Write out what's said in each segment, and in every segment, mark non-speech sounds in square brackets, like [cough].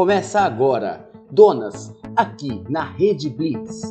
Começa agora, Donas, aqui na Rede Blitz.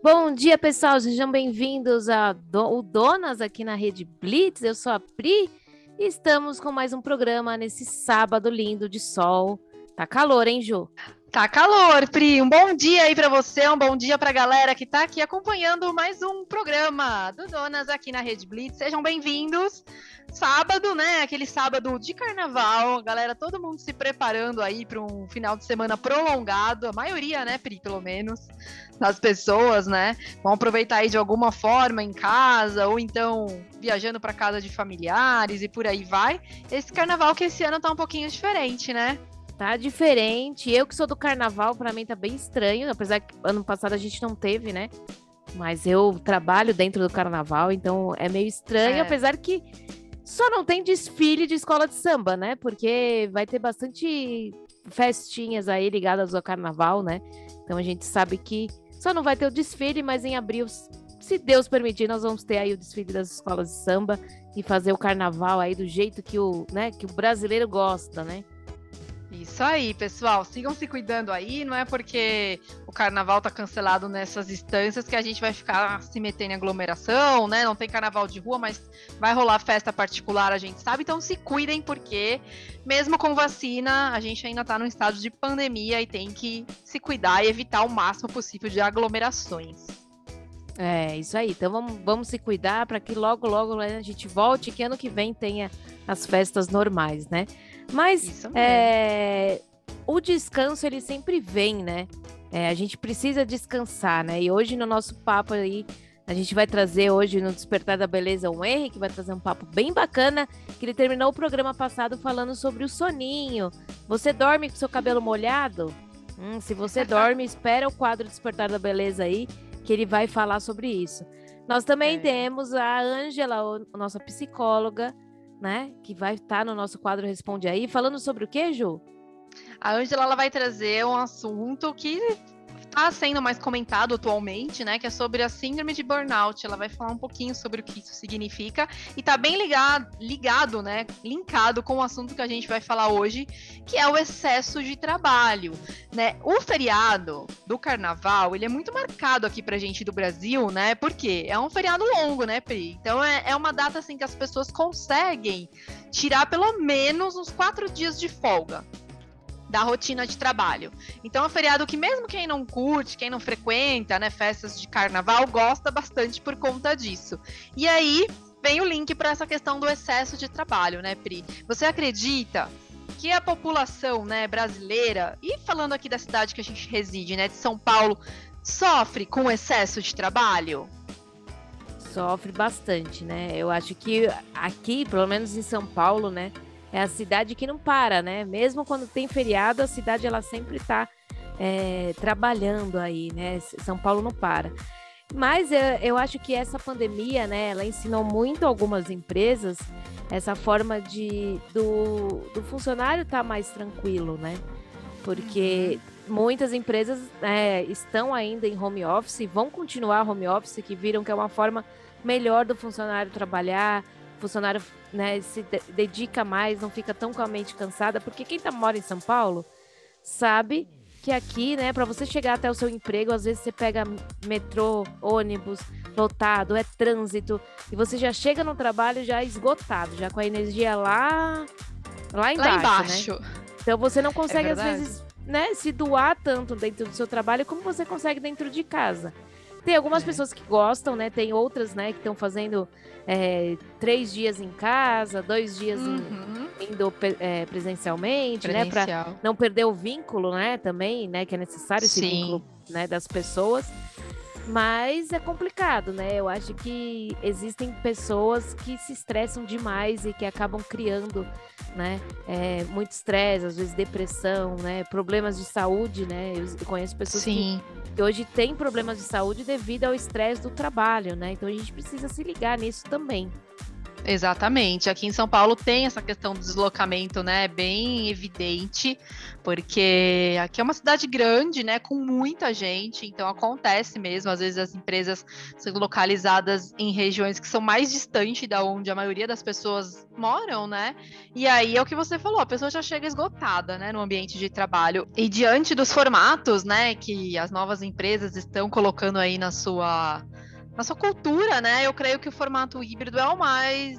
Bom dia, pessoal. Sejam bem-vindos a Do Donas aqui na Rede Blitz. Eu sou a Pri e estamos com mais um programa nesse sábado lindo de sol. Tá calor, hein, Ju? Tá calor, Pri. Um bom dia aí para você, um bom dia para a galera que tá aqui acompanhando mais um programa do Donas aqui na Rede Blitz. Sejam bem-vindos. Sábado, né? Aquele sábado de carnaval, galera, todo mundo se preparando aí para um final de semana prolongado, a maioria, né, Pri, pelo menos, das pessoas, né? Vão aproveitar aí de alguma forma em casa ou então viajando para casa de familiares e por aí vai. Esse carnaval que esse ano tá um pouquinho diferente, né? Tá diferente. Eu que sou do carnaval, para mim tá bem estranho, apesar que ano passado a gente não teve, né? Mas eu trabalho dentro do carnaval, então é meio estranho, é. apesar que só não tem desfile de escola de samba, né? Porque vai ter bastante festinhas aí ligadas ao carnaval, né? Então a gente sabe que só não vai ter o desfile, mas em abril, se Deus permitir, nós vamos ter aí o desfile das escolas de samba e fazer o carnaval aí do jeito que o, né, que o brasileiro gosta, né? Isso aí, pessoal. Sigam se cuidando aí. Não é porque o carnaval tá cancelado nessas instâncias que a gente vai ficar se metendo em aglomeração, né? Não tem carnaval de rua, mas vai rolar festa particular, a gente sabe. Então se cuidem, porque mesmo com vacina, a gente ainda tá num estado de pandemia e tem que se cuidar e evitar o máximo possível de aglomerações. É, isso aí. Então vamos, vamos se cuidar para que logo, logo a gente volte, que ano que vem tenha as festas normais, né? Mas é, o descanso ele sempre vem, né? É, a gente precisa descansar, né? E hoje no nosso papo aí, a gente vai trazer hoje no Despertar da Beleza o Henry, que vai trazer um papo bem bacana, que ele terminou o programa passado falando sobre o soninho. Você dorme com seu cabelo molhado? Hum, se você [laughs] dorme, espera o quadro Despertar da Beleza aí, que ele vai falar sobre isso. Nós também é. temos a Ângela, nossa psicóloga, né? Que vai estar no nosso quadro Responde Aí, falando sobre o que, Ju? A Ângela ela vai trazer um assunto que está sendo mais comentado atualmente, né? Que é sobre a síndrome de burnout. Ela vai falar um pouquinho sobre o que isso significa e está bem ligado, ligado, né? Linkado com o assunto que a gente vai falar hoje, que é o excesso de trabalho, né? O feriado do Carnaval ele é muito marcado aqui pra gente do Brasil, né? Porque é um feriado longo, né, Pri? Então é, é uma data assim que as pessoas conseguem tirar pelo menos uns quatro dias de folga da rotina de trabalho. Então é um feriado que mesmo quem não curte, quem não frequenta, né, festas de carnaval, gosta bastante por conta disso. E aí vem o link para essa questão do excesso de trabalho, né, Pri? Você acredita que a população, né, brasileira, e falando aqui da cidade que a gente reside, né, de São Paulo, sofre com excesso de trabalho? Sofre bastante, né? Eu acho que aqui, pelo menos em São Paulo, né, é a cidade que não para, né? Mesmo quando tem feriado, a cidade ela sempre está é, trabalhando aí, né? São Paulo não para. Mas eu, eu acho que essa pandemia, né, ela ensinou muito algumas empresas essa forma de do, do funcionário estar tá mais tranquilo, né? Porque muitas empresas é, estão ainda em home office, vão continuar home office, que viram que é uma forma melhor do funcionário trabalhar, funcionário né, se dedica mais, não fica tão com a mente cansada, porque quem tá, mora em São Paulo sabe que aqui, né, para você chegar até o seu emprego, às vezes você pega metrô, ônibus, lotado, é trânsito, e você já chega no trabalho já esgotado, já com a energia lá lá embaixo, lá embaixo. Né? Então você não consegue é às vezes, né, se doar tanto dentro do seu trabalho como você consegue dentro de casa. Tem algumas é. pessoas que gostam, né? Tem outras, né, que estão fazendo é, três dias em casa, dois dias uhum. em, indo é, presencialmente, né? Para não perder o vínculo, né? Também, né? Que é necessário esse Sim. vínculo né, das pessoas. Mas é complicado, né? Eu acho que existem pessoas que se estressam demais e que acabam criando, né? É, muito estresse, às vezes depressão, né? Problemas de saúde, né? Eu conheço pessoas que, que hoje têm problemas de saúde devido ao estresse do trabalho, né? Então a gente precisa se ligar nisso também. Exatamente. Aqui em São Paulo tem essa questão do deslocamento, né, bem evidente, porque aqui é uma cidade grande, né, com muita gente, então acontece mesmo, às vezes as empresas são localizadas em regiões que são mais distantes da onde a maioria das pessoas moram, né? E aí é o que você falou, a pessoa já chega esgotada, né, no ambiente de trabalho. E diante dos formatos, né, que as novas empresas estão colocando aí na sua na sua cultura, né? Eu creio que o formato híbrido é o mais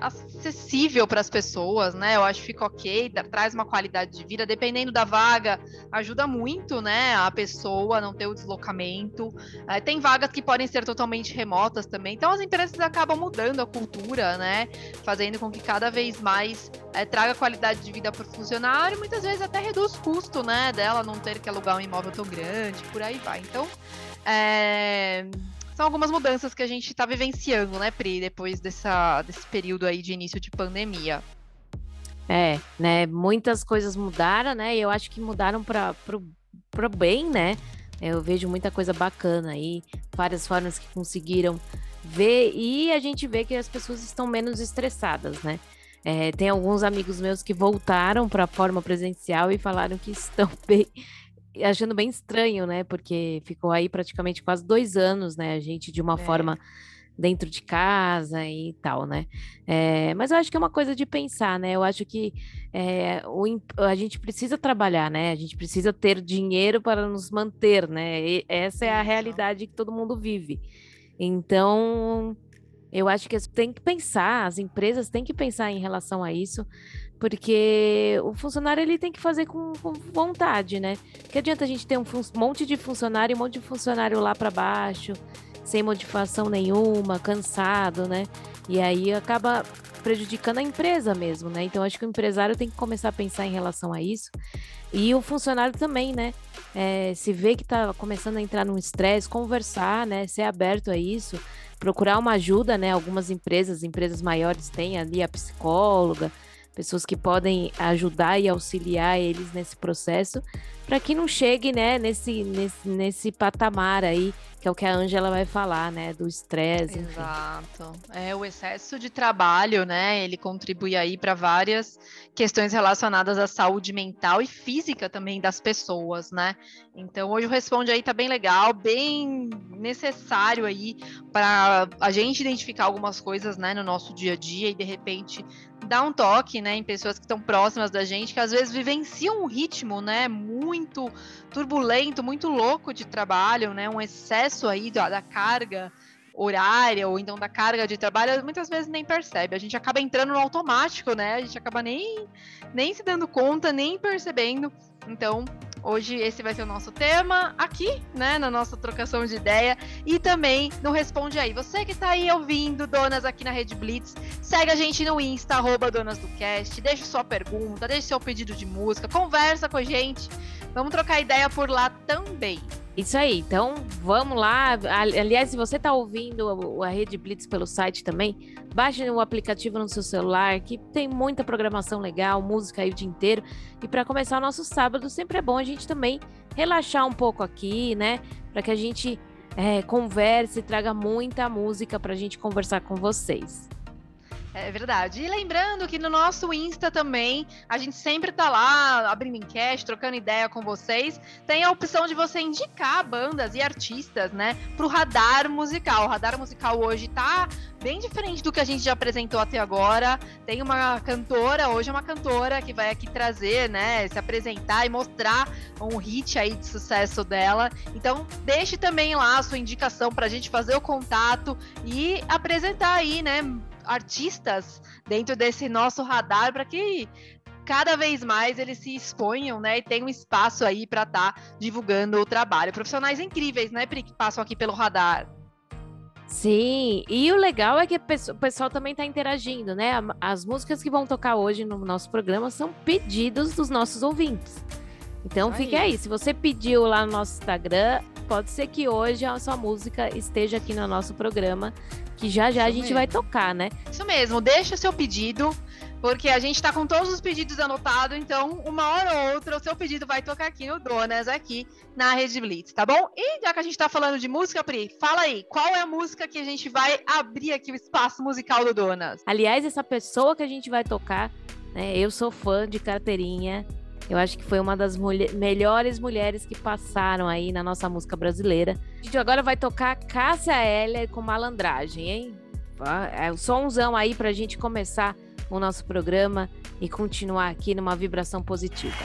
acessível para as pessoas, né? Eu acho que fica ok, traz uma qualidade de vida, dependendo da vaga, ajuda muito, né? A pessoa não ter o deslocamento. É, tem vagas que podem ser totalmente remotas também. Então as empresas acabam mudando a cultura, né? Fazendo com que cada vez mais é, traga qualidade de vida para o funcionário, muitas vezes até reduz o custo, né? Dela não ter que alugar um imóvel tão grande, por aí vai. Então, é são algumas mudanças que a gente está vivenciando, né, Pri, depois dessa, desse período aí de início de pandemia. É, né, muitas coisas mudaram, né, e eu acho que mudaram para o bem, né, eu vejo muita coisa bacana aí, várias formas que conseguiram ver, e a gente vê que as pessoas estão menos estressadas, né, é, tem alguns amigos meus que voltaram para a forma presencial e falaram que estão [laughs] bem, achando bem estranho, né? Porque ficou aí praticamente quase dois anos, né? A gente de uma é. forma dentro de casa e tal, né? É, mas eu acho que é uma coisa de pensar, né? Eu acho que é, o, a gente precisa trabalhar, né? A gente precisa ter dinheiro para nos manter, né? E essa é a realidade que todo mundo vive. Então, eu acho que tem que pensar, as empresas têm que pensar em relação a isso, porque o funcionário ele tem que fazer com, com vontade, né? Que adianta a gente ter um monte de funcionário, um monte de funcionário lá para baixo, sem modificação nenhuma, cansado, né? E aí acaba prejudicando a empresa mesmo, né? Então acho que o empresário tem que começar a pensar em relação a isso. E o funcionário também, né? É, se vê que está começando a entrar num estresse, conversar, né? Ser aberto a isso, procurar uma ajuda, né? Algumas empresas, empresas maiores têm ali a psicóloga, pessoas que podem ajudar e auxiliar eles nesse processo, para que não chegue, né, nesse, nesse, nesse patamar aí, que é o que a Ângela vai falar, né, do estresse. Exato. É o excesso de trabalho, né? Ele contribui aí para várias questões relacionadas à saúde mental e física também das pessoas, né? Então hoje o responde aí tá bem legal, bem necessário aí para a gente identificar algumas coisas, né, no nosso dia a dia e de repente dar um toque, né, em pessoas que estão próximas da gente, que às vezes vivenciam um ritmo, né, muito turbulento, muito louco de trabalho, né, um excesso aí da, da carga horária ou então da carga de trabalho, muitas vezes nem percebe. A gente acaba entrando no automático, né? A gente acaba nem, nem se dando conta, nem percebendo. Então, Hoje esse vai ser o nosso tema aqui, né, na nossa trocação de ideia e também no Responde Aí. Você que está aí ouvindo Donas aqui na Rede Blitz, segue a gente no Insta, arroba Donas do Cast, deixa sua pergunta, deixa seu pedido de música, conversa com a gente, vamos trocar ideia por lá também. Isso aí, então vamos lá. Aliás, se você está ouvindo a Rede Blitz pelo site também, baixe o aplicativo no seu celular, que tem muita programação legal, música aí o dia inteiro. E para começar o nosso sábado, sempre é bom a gente também relaxar um pouco aqui, né? Para que a gente é, converse, traga muita música para a gente conversar com vocês. É verdade. E lembrando que no nosso Insta também, a gente sempre tá lá abrindo enquete, trocando ideia com vocês. Tem a opção de você indicar bandas e artistas, né, pro radar musical. O radar musical hoje tá bem diferente do que a gente já apresentou até agora. Tem uma cantora, hoje é uma cantora que vai aqui trazer, né, se apresentar e mostrar um hit aí de sucesso dela. Então, deixe também lá a sua indicação pra gente fazer o contato e apresentar aí, né, artistas dentro desse nosso radar para que cada vez mais eles se exponham, né, e tenham um espaço aí para estar tá divulgando o trabalho. Profissionais incríveis, né, Pri, que passam aqui pelo radar. Sim, e o legal é que o pessoal também está interagindo, né? As músicas que vão tocar hoje no nosso programa são pedidos dos nossos ouvintes. Então fique aí. aí. Se você pediu lá no nosso Instagram, pode ser que hoje a sua música esteja aqui no nosso programa que já já Isso a gente mesmo. vai tocar, né? Isso mesmo, deixa seu pedido, porque a gente tá com todos os pedidos anotados, então uma hora ou outra o seu pedido vai tocar aqui no Donas, aqui na Rede Blitz, tá bom? E já que a gente tá falando de música, Pri, fala aí, qual é a música que a gente vai abrir aqui o espaço musical do Donas? Aliás, essa pessoa que a gente vai tocar, né, eu sou fã de carteirinha, eu acho que foi uma das mulher, melhores mulheres que passaram aí na nossa música brasileira. A gente agora vai tocar Cássia Heller com malandragem, hein? É o somzão aí pra gente começar o nosso programa e continuar aqui numa vibração positiva.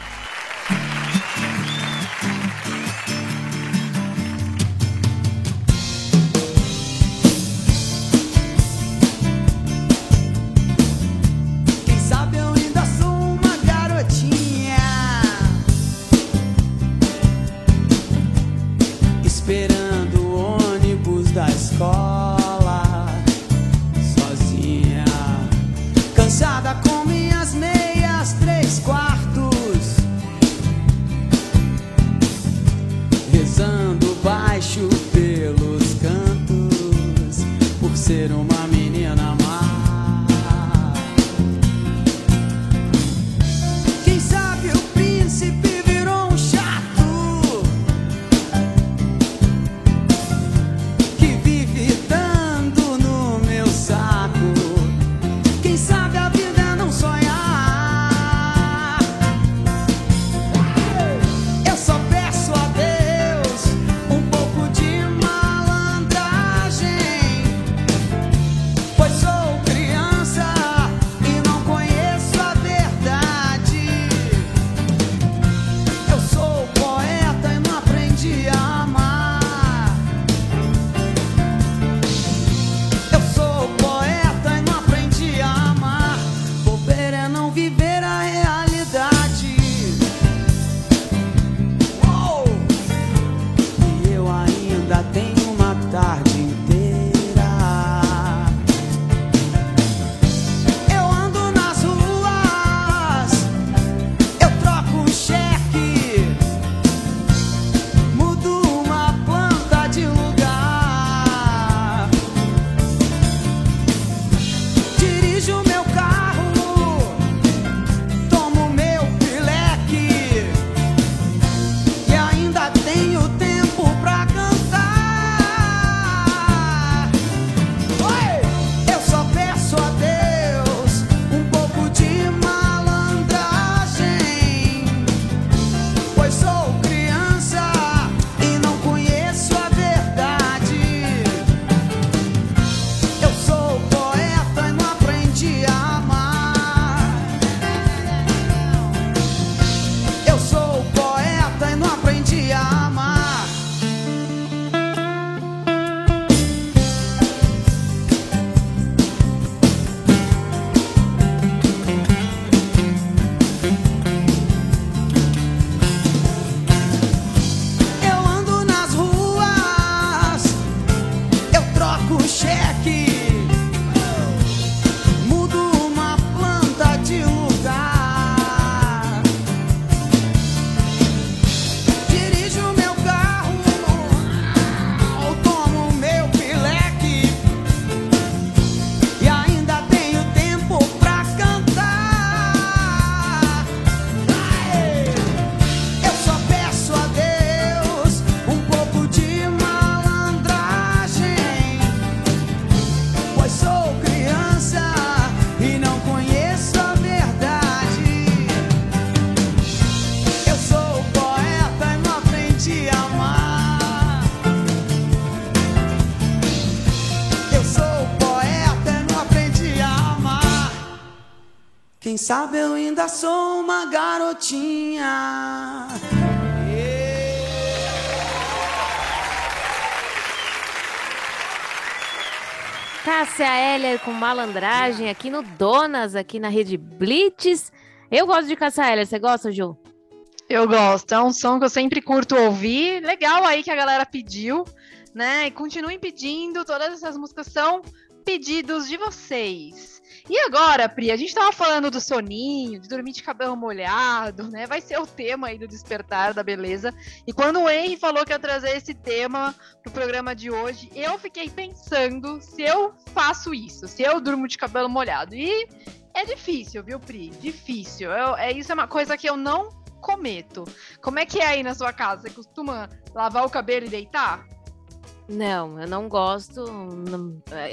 Sabe eu ainda sou uma garotinha. Cássia Heller com malandragem aqui no Donas, aqui na rede Blitz. Eu gosto de Cássia Heller, você gosta, Ju? Eu gosto, é um som que eu sempre curto ouvir. Legal aí que a galera pediu, né? E continuem pedindo, todas essas músicas são pedidos de vocês. E agora, Pri, a gente tava falando do soninho, de dormir de cabelo molhado, né? Vai ser o tema aí do despertar da beleza. E quando o Henry falou que ia trazer esse tema pro programa de hoje, eu fiquei pensando se eu faço isso, se eu durmo de cabelo molhado. E é difícil, viu, Pri? Difícil. Eu, é, isso é uma coisa que eu não cometo. Como é que é aí na sua casa? Você costuma lavar o cabelo e deitar? Não, eu não gosto.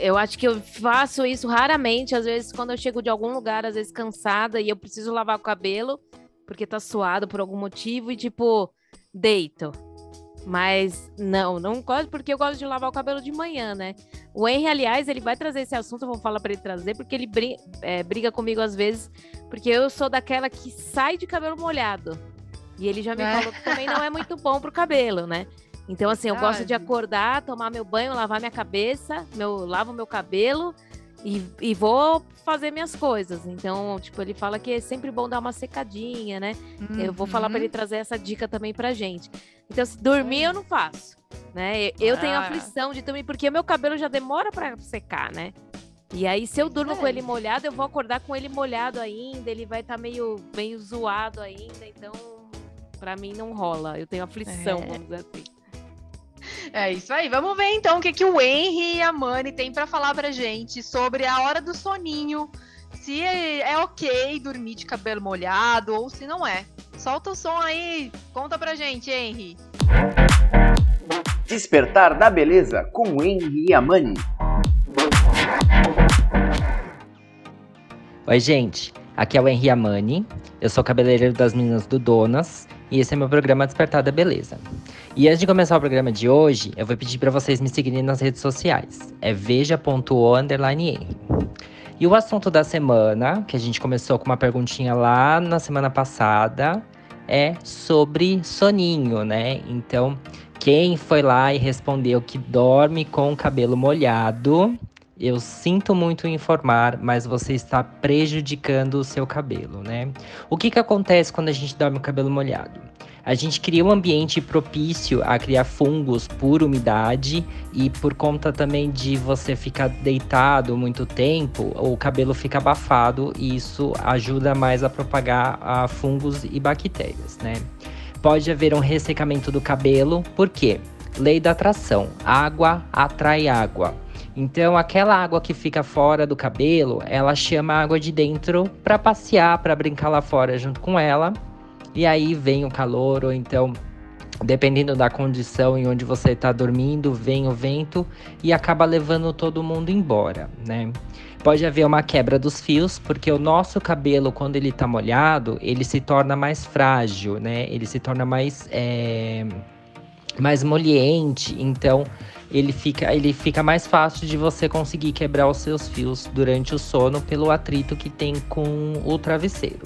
eu acho que eu faço isso raramente. Às vezes, quando eu chego de algum lugar, às vezes cansada, e eu preciso lavar o cabelo, porque tá suado por algum motivo, e tipo, deito. Mas não, não gosto porque eu gosto de lavar o cabelo de manhã, né? O Henry, aliás, ele vai trazer esse assunto, eu vou falar para ele trazer, porque ele briga, é, briga comigo às vezes, porque eu sou daquela que sai de cabelo molhado. E ele já me é. falou que também não é muito bom pro cabelo, né? Então, assim, eu gosto de acordar, tomar meu banho, lavar minha cabeça, meu, lavo meu cabelo e, e vou fazer minhas coisas. Então, tipo, ele fala que é sempre bom dar uma secadinha, né? Uhum. Eu vou falar para ele uhum. trazer essa dica também pra gente. Então, se dormir, eu não faço. Né? Eu tenho ah. aflição de dormir, porque o meu cabelo já demora para secar, né? E aí, se eu durmo é. com ele molhado, eu vou acordar com ele molhado ainda, ele vai estar tá meio, meio zoado ainda, então, para mim não rola. Eu tenho aflição, é. vamos dizer assim. É isso aí. Vamos ver então o que, que o Henry e a Mani têm para falar pra gente sobre a hora do soninho. Se é ok dormir de cabelo molhado ou se não é. Solta o som aí, conta pra gente, Henry. Despertar da Beleza com o Henry e a Mani. Oi, gente. Aqui é o Henry Amani. Eu sou cabeleireiro das meninas do Donas e esse é meu programa Despertar da Beleza. E antes de começar o programa de hoje, eu vou pedir para vocês me seguirem nas redes sociais. É veja.o_henry. E o assunto da semana, que a gente começou com uma perguntinha lá na semana passada, é sobre soninho, né? Então, quem foi lá e respondeu que dorme com o cabelo molhado, eu sinto muito informar, mas você está prejudicando o seu cabelo, né? O que que acontece quando a gente dorme com o cabelo molhado? A gente cria um ambiente propício a criar fungos por umidade e por conta também de você ficar deitado muito tempo, o cabelo fica abafado e isso ajuda mais a propagar a fungos e bactérias, né? Pode haver um ressecamento do cabelo, por quê? Lei da atração: água atrai água. Então, aquela água que fica fora do cabelo, ela chama a água de dentro para passear, para brincar lá fora junto com ela. E aí vem o calor, ou então, dependendo da condição em onde você está dormindo, vem o vento e acaba levando todo mundo embora, né? Pode haver uma quebra dos fios, porque o nosso cabelo, quando ele está molhado, ele se torna mais frágil, né? Ele se torna mais, é, mais moliente. Então, ele fica, ele fica mais fácil de você conseguir quebrar os seus fios durante o sono pelo atrito que tem com o travesseiro.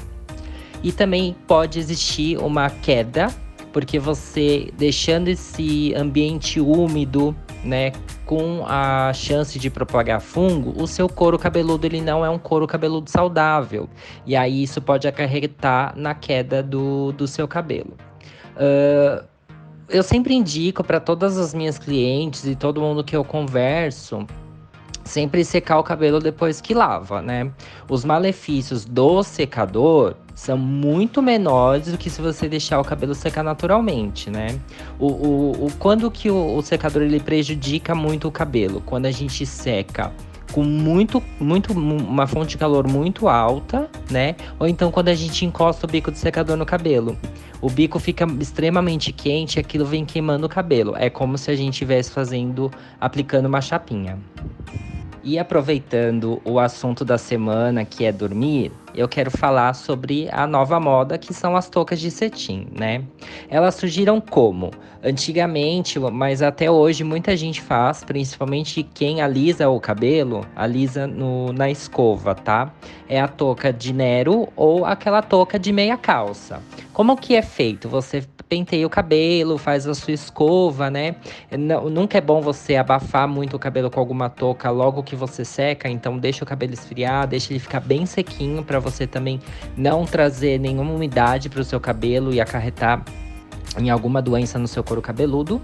E também pode existir uma queda, porque você deixando esse ambiente úmido, né, com a chance de propagar fungo, o seu couro cabeludo ele não é um couro cabeludo saudável. E aí isso pode acarretar na queda do, do seu cabelo. Uh, eu sempre indico para todas as minhas clientes e todo mundo que eu converso sempre secar o cabelo depois que lava, né? Os malefícios do secador são muito menores do que se você deixar o cabelo secar naturalmente, né? O, o, o quando que o, o secador ele prejudica muito o cabelo? Quando a gente seca com muito, muito, uma fonte de calor muito alta, né? Ou então quando a gente encosta o bico do secador no cabelo. O bico fica extremamente quente e aquilo vem queimando o cabelo. É como se a gente estivesse fazendo, aplicando uma chapinha. E aproveitando o assunto da semana, que é dormir, eu quero falar sobre a nova moda que são as toucas de cetim, né? Elas surgiram como? Antigamente, mas até hoje muita gente faz, principalmente quem alisa o cabelo, alisa no, na escova, tá? É a touca de Nero ou aquela touca de meia calça. Como que é feito? Você penteia o cabelo, faz a sua escova, né? Não, nunca é bom você abafar muito o cabelo com alguma touca logo que você seca, então deixa o cabelo esfriar, deixa ele ficar bem sequinho para você também não trazer nenhuma umidade para o seu cabelo e acarretar em alguma doença no seu couro cabeludo.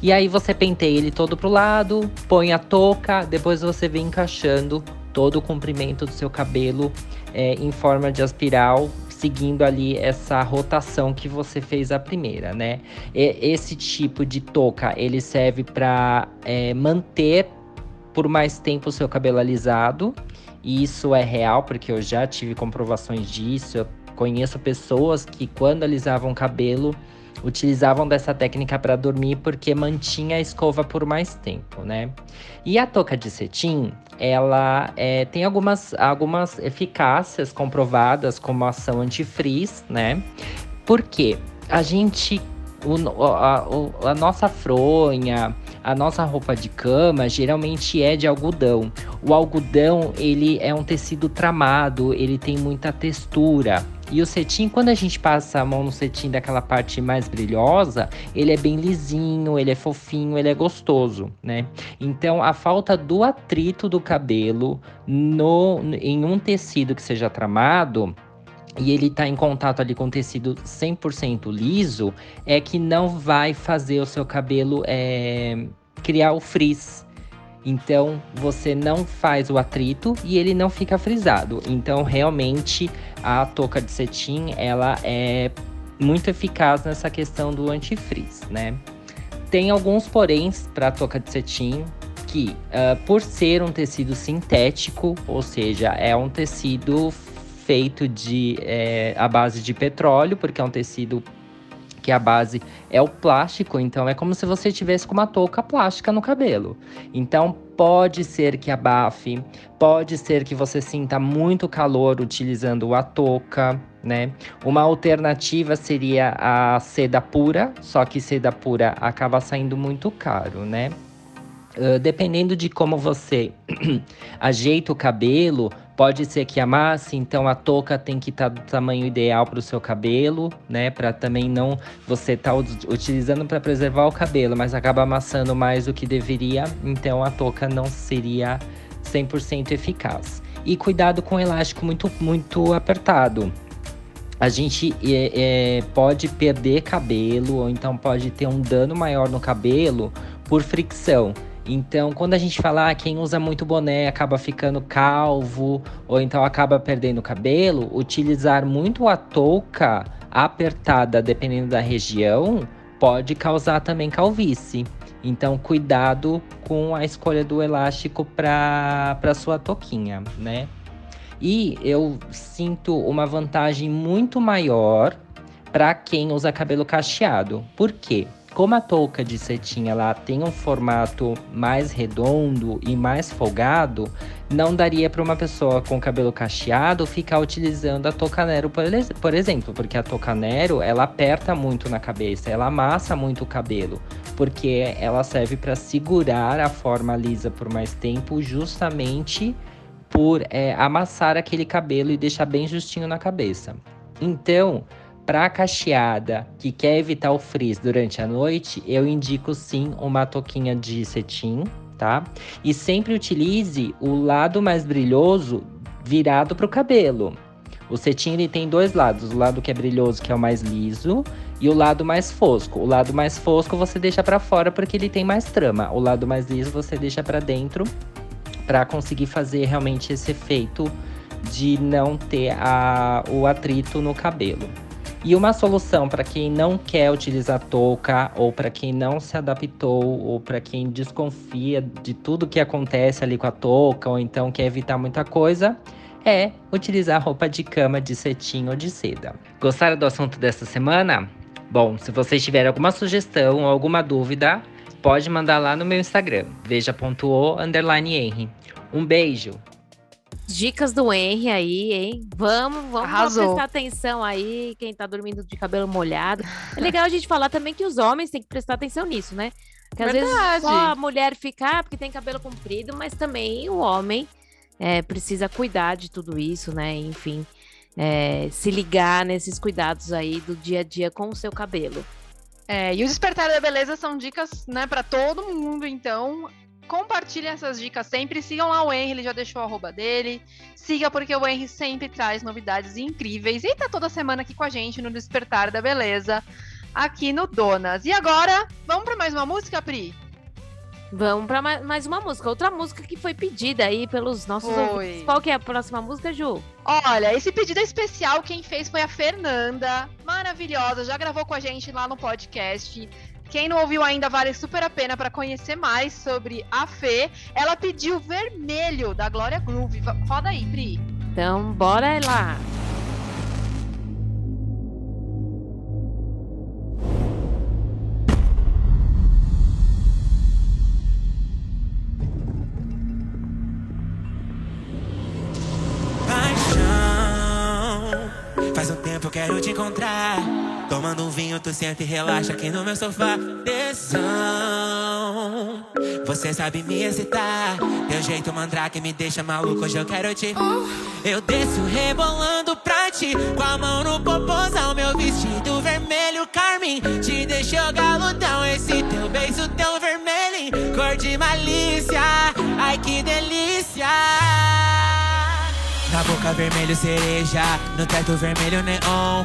E aí você penteia ele todo pro lado, põe a touca, depois você vem encaixando todo o comprimento do seu cabelo é, em forma de aspiral seguindo ali essa rotação que você fez a primeira, né? E, esse tipo de touca, ele serve para é, manter por mais tempo o seu cabelo alisado E isso é real, porque eu já tive comprovações disso. Eu conheço pessoas que, quando alisavam o cabelo, utilizavam dessa técnica para dormir porque mantinha a escova por mais tempo, né? E a touca de cetim, ela é, tem algumas, algumas eficácias comprovadas como ação antifrizz, né? Porque a gente o, a, a, nossa fronha, a nossa roupa de cama geralmente é de algodão. O algodão, ele é um tecido tramado, ele tem muita textura. E o cetim, quando a gente passa a mão no cetim daquela parte mais brilhosa, ele é bem lisinho, ele é fofinho, ele é gostoso, né? Então, a falta do atrito do cabelo no, em um tecido que seja tramado e ele está em contato ali com tecido 100% liso, é que não vai fazer o seu cabelo é, criar o frizz. Então você não faz o atrito e ele não fica frisado. Então realmente a touca de cetim ela é muito eficaz nessa questão do antifrizz, né? Tem alguns poréns para a touca de cetim que, uh, por ser um tecido sintético, ou seja, é um tecido feito de é, a base de petróleo, porque é um tecido que a base é o plástico, então é como se você tivesse com uma touca plástica no cabelo. Então pode ser que abafe, pode ser que você sinta muito calor utilizando a touca, né? Uma alternativa seria a seda pura, só que seda pura acaba saindo muito caro, né? Uh, dependendo de como você [clears throat] ajeita o cabelo, Pode ser que amasse, então a touca tem que estar tá do tamanho ideal para o seu cabelo, né? Para também não você tá utilizando para preservar o cabelo, mas acaba amassando mais do que deveria, então a touca não seria 100% eficaz. E cuidado com o elástico muito, muito apertado. A gente é, é, pode perder cabelo, ou então pode ter um dano maior no cabelo por fricção. Então, quando a gente fala ah, quem usa muito boné acaba ficando calvo ou então acaba perdendo cabelo, utilizar muito a touca apertada, dependendo da região, pode causar também calvície. Então, cuidado com a escolha do elástico para sua touquinha, né? E eu sinto uma vantagem muito maior para quem usa cabelo cacheado. Por quê? Como a touca de cetim ela tem um formato mais redondo e mais folgado, não daria para uma pessoa com cabelo cacheado ficar utilizando a touca Nero, por, exemplo, porque a touca Nero ela aperta muito na cabeça, ela amassa muito o cabelo, porque ela serve para segurar a forma lisa por mais tempo, justamente por é, amassar aquele cabelo e deixar bem justinho na cabeça. Então, para cacheada que quer evitar o frizz durante a noite, eu indico sim uma touquinha de cetim, tá? E sempre utilize o lado mais brilhoso virado para o cabelo. O cetim ele tem dois lados, o lado que é brilhoso, que é o mais liso, e o lado mais fosco. O lado mais fosco você deixa para fora porque ele tem mais trama. O lado mais liso você deixa para dentro para conseguir fazer realmente esse efeito de não ter a, o atrito no cabelo. E uma solução para quem não quer utilizar touca, ou para quem não se adaptou, ou para quem desconfia de tudo que acontece ali com a touca, ou então quer evitar muita coisa, é utilizar roupa de cama de cetim ou de seda. Gostaram do assunto dessa semana? Bom, se vocês tiverem alguma sugestão ou alguma dúvida, pode mandar lá no meu Instagram, veja.o_henry. Um beijo! Dicas do Henry aí, hein? Vamos, vamos, vamos prestar atenção aí, quem tá dormindo de cabelo molhado. É legal a gente falar também que os homens têm que prestar atenção nisso, né? Porque às Verdade. vezes só a mulher fica ah, porque tem cabelo comprido, mas também o homem é, precisa cuidar de tudo isso, né? Enfim, é, se ligar nesses cuidados aí do dia a dia com o seu cabelo. É, e o despertar da beleza são dicas, né, para todo mundo, então compartilhem essas dicas sempre. Sigam lá o Henry, ele já deixou a arroba dele. Siga, porque o Henry sempre traz novidades incríveis. E tá toda semana aqui com a gente no Despertar da Beleza, aqui no Donas. E agora, vamos para mais uma música, Pri? Vamos para mais uma música. Outra música que foi pedida aí pelos nossos foi. ouvintes. Qual que é a próxima música, Ju? Olha, esse pedido é especial. Quem fez foi a Fernanda. Maravilhosa. Já gravou com a gente lá no podcast Quem não ouviu ainda, vale super a pena para conhecer mais sobre a Fê. Ela pediu vermelho da Glória Groove. Roda aí, Pri. Então, bora lá. Tomando um vinho, tu senta e relaxa aqui no meu sofá. Tesão, você sabe me excitar. Teu jeito mandrake me deixa maluco, hoje eu quero te. Eu desço rebolando pra ti, com a mão no popozão. Meu vestido vermelho, carmim, te deixou galudão. Esse teu beijo tão vermelho, cor de malícia. Ai que delícia. Na boca vermelho cereja, no teto vermelho neon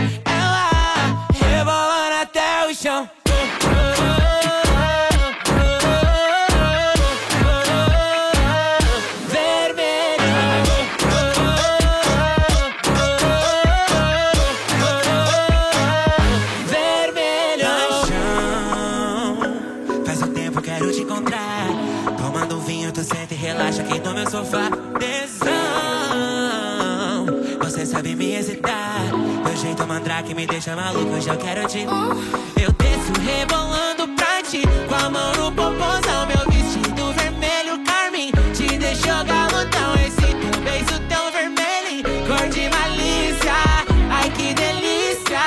me deixa maluco, hoje eu quero te. Eu desço rebolando pra ti, com a mão no popozão. Meu vestido vermelho, carmim, te deixou galudão. Esse teu beijo tão vermelho, cor de malícia. Ai que delícia.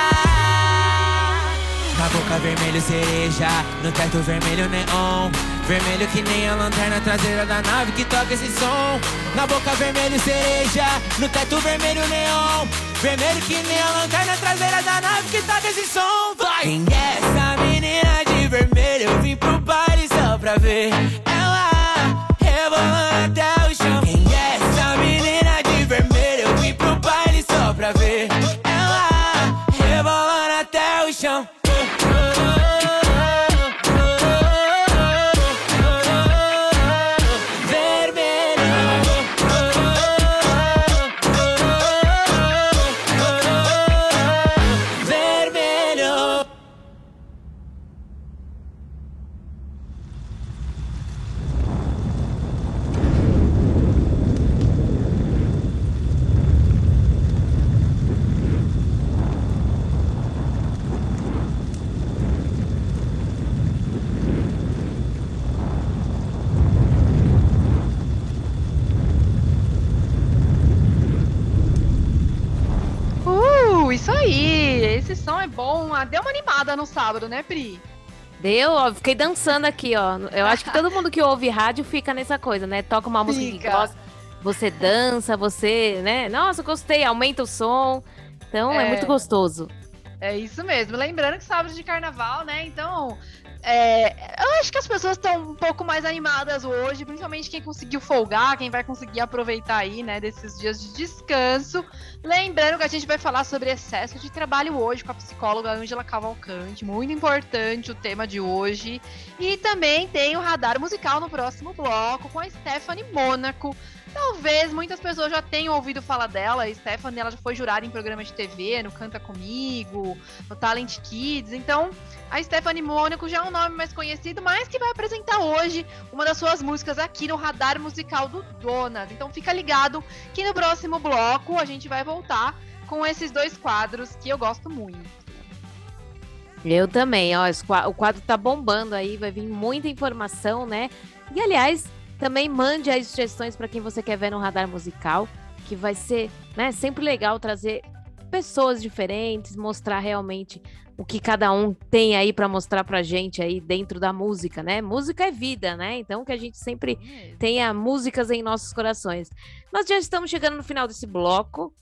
Na boca vermelho cereja, no teto vermelho neon. Vermelho que nem a lanterna traseira da nave que toca esse som. Na boca vermelho cereja, no teto vermelho neon. Vermelho que nem a lanterna traseira da nave que toca esse som. Vai! Quem é essa menina de vermelho? Eu vim pro baile só pra ver é bom. Ah, deu uma animada no sábado, né, Pri? Deu, ó, fiquei dançando aqui, ó. Eu acho que todo mundo que ouve rádio fica nessa coisa, né? Toca uma música fica. que gosta, você dança, você, né? Nossa, gostei, aumenta o som. Então é, é muito gostoso. É isso mesmo. Lembrando que sábado de carnaval, né? Então, é, eu acho que as pessoas estão um pouco mais animadas hoje, principalmente quem conseguiu folgar, quem vai conseguir aproveitar aí, né, desses dias de descanso. Lembrando que a gente vai falar sobre excesso de trabalho hoje com a psicóloga Ângela Cavalcante, muito importante o tema de hoje. E também tem o radar musical no próximo bloco com a Stephanie Mônaco. Talvez muitas pessoas já tenham ouvido falar dela. A Stephanie ela já foi jurada em programas de TV, no Canta Comigo, no Talent Kids. Então, a Stephanie Mônaco já é um nome mais conhecido, mas que vai apresentar hoje uma das suas músicas aqui no radar musical do Donas. Então, fica ligado que no próximo bloco a gente vai voltar com esses dois quadros que eu gosto muito. Eu também, ó, o quadro tá bombando aí, vai vir muita informação, né? E aliás, também mande as sugestões para quem você quer ver no radar musical, que vai ser né, sempre legal trazer pessoas diferentes, mostrar realmente o que cada um tem aí para mostrar pra gente aí dentro da música, né? Música é vida, né? Então que a gente sempre tenha músicas em nossos corações. Nós já estamos chegando no final desse bloco,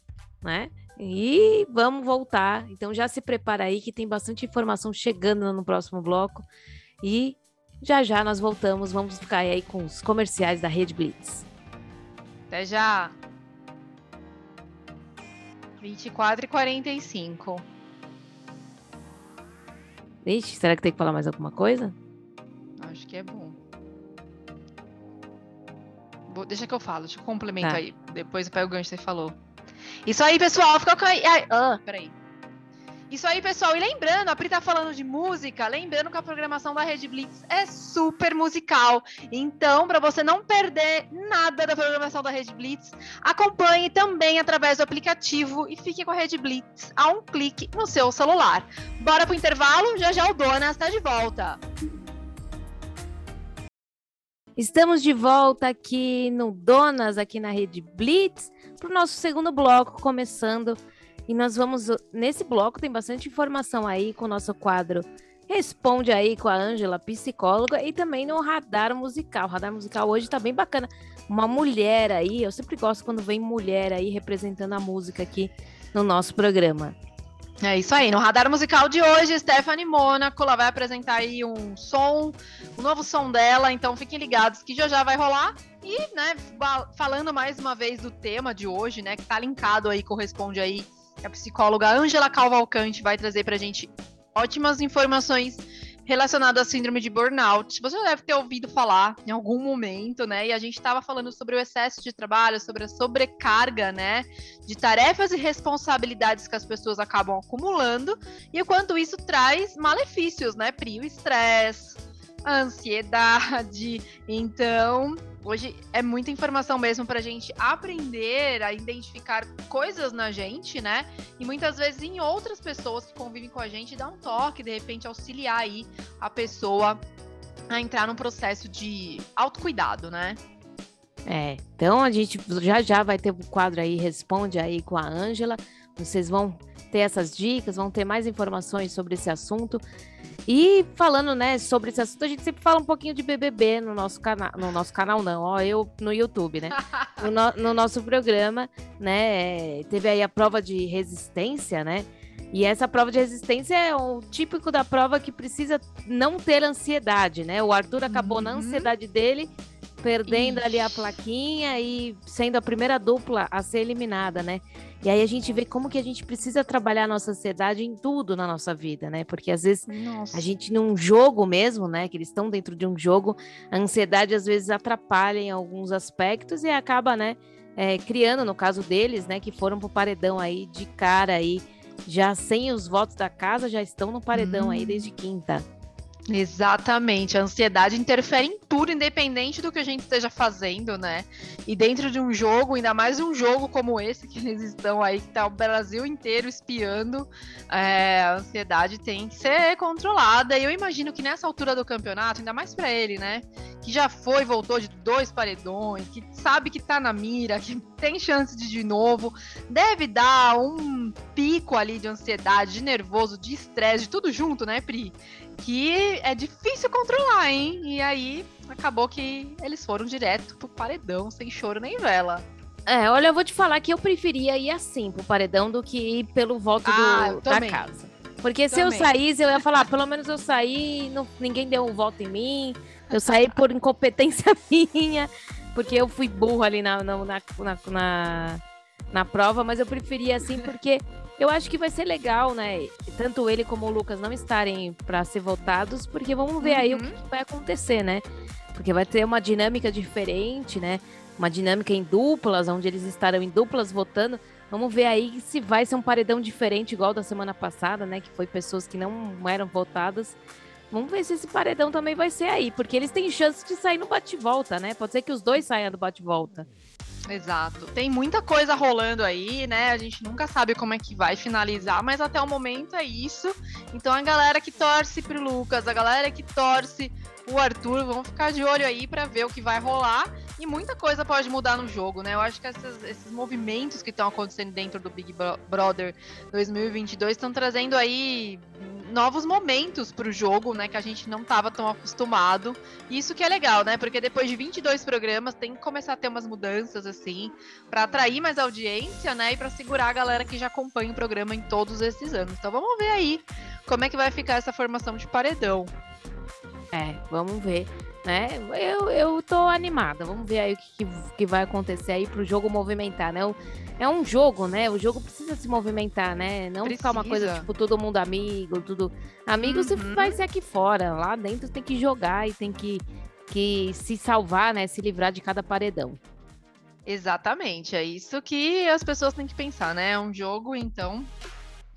né? E vamos voltar. Então já se prepara aí que tem bastante informação chegando no próximo bloco. E já já nós voltamos, vamos ficar aí com os comerciais da Rede Blitz. Até já! 24 e 45. Ixi, será que tem que falar mais alguma coisa? Acho que é bom. Vou- deixa que eu falo, deixa eu complemento Tá. aí. Depois eu pego o gancho que você falou. Isso aí, pessoal, fica com aí. ai, Ah, peraí. Isso aí, pessoal. E lembrando, a Pri tá falando de música, lembrando que a programação da Rede Blitz é super musical. Então, para você não perder nada da programação da Rede Blitz, acompanhe também através do aplicativo e fique com a Rede Blitz a um clique no seu celular. Bora pro intervalo? Já já o Donas está de volta. Estamos de volta aqui no Donas, aqui na Rede Blitz, para o nosso segundo bloco, começando. E nós vamos. Nesse bloco tem bastante informação aí com o nosso quadro Responde aí com a Ângela, psicóloga, e também no Radar Musical. O Radar Musical hoje tá bem bacana. Uma mulher aí, eu sempre gosto quando vem mulher aí representando a música aqui no nosso programa. É isso aí, no radar musical de hoje, Stephanie Mônaco, ela vai apresentar aí um som, um novo som dela, então fiquem ligados que já já vai rolar. E, né, fa- falando mais uma vez do tema de hoje, né, que tá linkado aí, corresponde aí, a psicóloga Ângela Calvalcante vai trazer pra gente ótimas informações relacionadas à síndrome de burnout. Você já deve ter ouvido falar em algum momento, né? E a gente estava falando sobre o excesso de trabalho, sobre a sobrecarga, né? De tarefas e responsabilidades que as pessoas acabam acumulando e o quanto isso traz malefícios, né, Pri? O estresse, a ansiedade. Então, hoje é muita informação mesmo para a gente aprender a identificar coisas na gente, né? E muitas vezes em outras pessoas que convivem com a gente, dar um toque, de repente auxiliar aí a pessoa a entrar num processo de autocuidado, né? É, então a gente já já vai ter o quadro aí, responde aí com a Ângela. Vocês vão ter essas dicas, vão ter mais informações sobre esse assunto. E falando, né, sobre esse assunto, a gente sempre fala um pouquinho de BBB no nosso canal, no nosso canal não, ó, eu no YouTube, né? No, no- no nosso programa, né, é, teve aí a prova de resistência, né? E essa prova de resistência é o típico da prova que precisa não ter ansiedade, né? O Arthur acabou na Uhum. ansiedade dele, perdendo ali a Ixi. plaquinha e sendo a primeira dupla a ser eliminada, né? E aí a gente vê como que a gente precisa trabalhar a nossa ansiedade em tudo na nossa vida, né? Porque às vezes Nossa. a gente num jogo mesmo, né? Que eles estão dentro de um jogo, a ansiedade às vezes atrapalha em alguns aspectos e acaba, né? é, criando, no caso deles, né? Que foram pro paredão aí de cara aí, já sem os votos da casa, já estão no paredão aí Hum. desde quinta. Exatamente, a ansiedade interfere em tudo, independente do que a gente esteja fazendo, né? E dentro de um jogo, ainda mais um jogo como esse que eles estão aí, que tá o Brasil inteiro espiando, é, a ansiedade tem que ser controlada. E eu imagino que nessa altura do campeonato, ainda mais pra ele, né? Que já foi, voltou de dois paredões, que sabe que tá na mira, que tem chance de de novo, deve dar um pico ali de ansiedade, de nervoso, de estresse, de tudo junto, né, Pri? Que é difícil controlar, hein? E aí acabou que eles foram direto pro paredão, sem choro nem vela. É, olha, eu vou te falar que eu preferia ir assim pro paredão do que ir pelo voto Ah, do- da casa. Porque se eu saísse, eu ia falar, pelo menos eu saí, não- ninguém deu um voto em mim, eu saí por incompetência [laughs] minha, porque eu fui burro ali na, na, na, na- na prova, mas eu preferia assim porque eu acho que vai ser legal, né? Tanto ele como o Lucas não estarem para ser votados, porque vamos ver aí o Uhum. que, que vai acontecer, né? Porque vai ter uma dinâmica diferente, né? Uma dinâmica em duplas, onde eles estarão em duplas votando. Vamos ver aí se vai ser um paredão diferente, igual da semana passada, né? Que foi pessoas que não eram votadas. Vamos ver se esse paredão também vai ser aí, porque eles têm chance de sair no bate-volta, né? Pode ser que os dois saiam do bate-volta. Exato. Tem muita coisa rolando aí, né? A gente nunca sabe como é que vai finalizar, mas até o momento é isso. Então a galera que torce pro Lucas, a galera que torce o Arthur, vão ficar de olho aí pra ver o que vai rolar. E muita coisa pode mudar no jogo, né? Eu acho que esses movimentos que estão acontecendo dentro do Big Bro- Brother 2022 estão trazendo aí novos momentos pro jogo, né? Que a gente não tava tão acostumado. E Isso que é legal, né? Porque depois de 22 programas tem que começar a ter umas mudanças assim, pra atrair mais audiência, né? E pra segurar a galera que já acompanha o programa em todos esses anos. Então vamos ver aí como é que vai ficar essa formação de paredão. É, vamos ver. né? Eu, eu tô animada. Vamos ver aí o que, que vai acontecer aí pro jogo movimentar, né? É um jogo, né? O jogo precisa se movimentar, né? Não ficar uma coisa Precisa. tipo todo mundo amigo, tudo. Amigo você Uhum. vai ser aqui fora. Lá dentro tem que jogar e tem que, que se salvar, né? Se livrar de cada paredão. Exatamente, é isso que as pessoas têm que pensar, né? É um jogo, então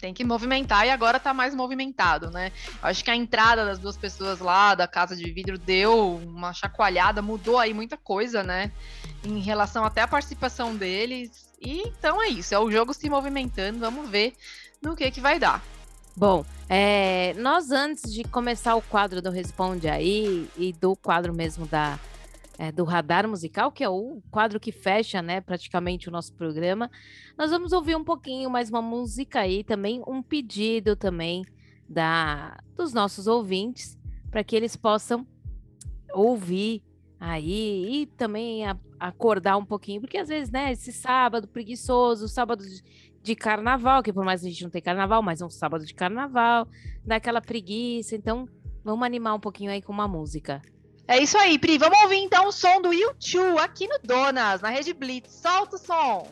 tem que movimentar e agora tá mais movimentado, né? Acho que a entrada das duas pessoas lá da casa de vidro deu uma chacoalhada, mudou aí muita coisa, né? Em relação até à participação deles. E então é isso, é o jogo se movimentando, vamos ver no que que vai dar. Bom, é, nós antes de começar o quadro do Responde aí e do quadro mesmo da é, do Radar Musical, que é o quadro que fecha, né, praticamente o nosso programa, nós vamos ouvir um pouquinho mais uma música aí também, um pedido também da dos nossos ouvintes para que eles possam ouvir aí e também a- acordar um pouquinho, porque às vezes, né, esse sábado preguiçoso, sábado de, de carnaval, que por mais que a gente não tem carnaval, mas é um sábado de carnaval, dá aquela preguiça, então vamos animar um pouquinho aí com uma música. É isso aí, Pri. Vamos ouvir então o som do YouTube aqui no Donas, na Rede Blitz. Solta o som.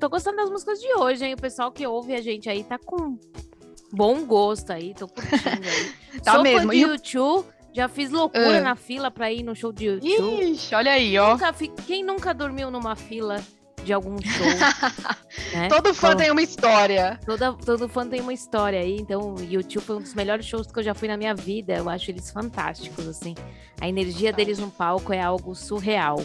Tô gostando das músicas de hoje, hein? O pessoal que ouve a gente aí tá com bom gosto aí, tô curtindo aí. [laughs] Tá Sou mesmo. E o- YouTube, já fiz loucura Ah. na fila pra ir no show de YouTube. Ixi, olha aí, ó. Nunca fi- Quem nunca dormiu numa fila de algum show. [laughs] né? Todo fã Falou- tem uma história. Toda, todo fã tem uma história aí, então o YouTube foi um dos melhores shows que eu já fui na minha vida. Eu acho eles fantásticos, assim. A energia deles no palco é algo surreal.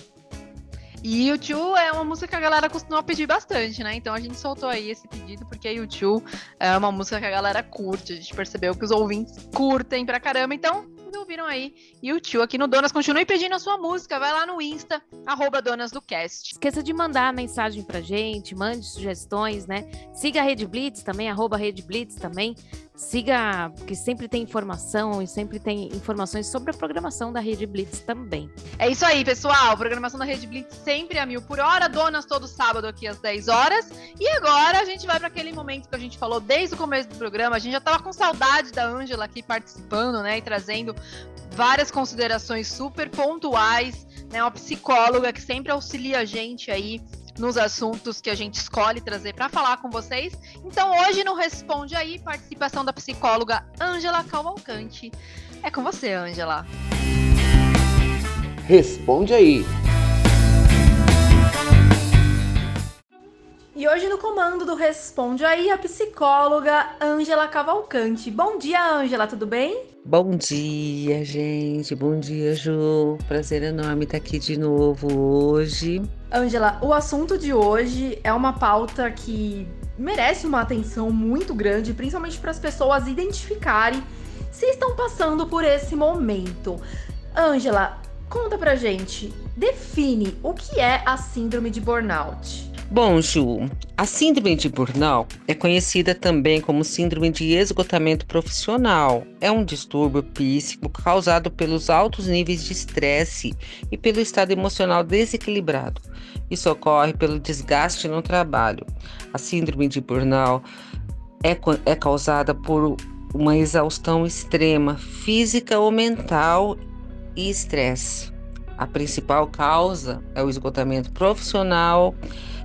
E o Tio é uma música que a galera costuma pedir bastante, né? Então a gente soltou aí esse pedido porque o Tio é uma música que a galera curte. A gente percebeu que os ouvintes curtem pra caramba. Então, ouviram aí. E o Tio aqui no Donas continue pedindo a sua música. Vai lá no Insta, arroba Donas do Cast. Esqueça de mandar mensagem pra gente, mande sugestões, né? Siga a Rede Blitz também, arroba Rede Blitz também. Siga, porque sempre tem informação e sempre tem informações sobre a programação da Rede Blitz também. É isso aí, pessoal. Programação da Rede Blitz sempre a mil por hora. Donas todo sábado aqui às 10 horas. E agora a gente vai para aquele momento que a gente falou desde o começo do programa. A gente já tava com saudade da Ângela aqui participando, né? E trazendo várias considerações super pontuais, né? Uma psicóloga que sempre auxilia a gente aí nos assuntos que a gente escolhe trazer para falar com vocês. Então hoje no Responde aí, participação da psicóloga Ângela Cavalcante. É com você, Ângela. Responde aí. E hoje no comando do Responde aí a psicóloga Ângela Cavalcante. Bom dia, Ângela, tudo bem? Bom dia, gente. Bom dia, Ju. Prazer enorme estar aqui de novo hoje. Ângela, o assunto de hoje é uma pauta que merece uma atenção muito grande, principalmente para as pessoas identificarem se estão passando por esse momento. Ângela, conta pra gente, define o que é a síndrome de burnout. Bom, Ju, a síndrome de burnout é conhecida também como síndrome de esgotamento profissional. É um distúrbio psíquico causado pelos altos níveis de estresse e pelo estado emocional desequilibrado. Isso ocorre pelo desgaste no trabalho. A síndrome de burnout é, é causada por uma exaustão extrema, física ou mental e estresse. A principal causa é o esgotamento profissional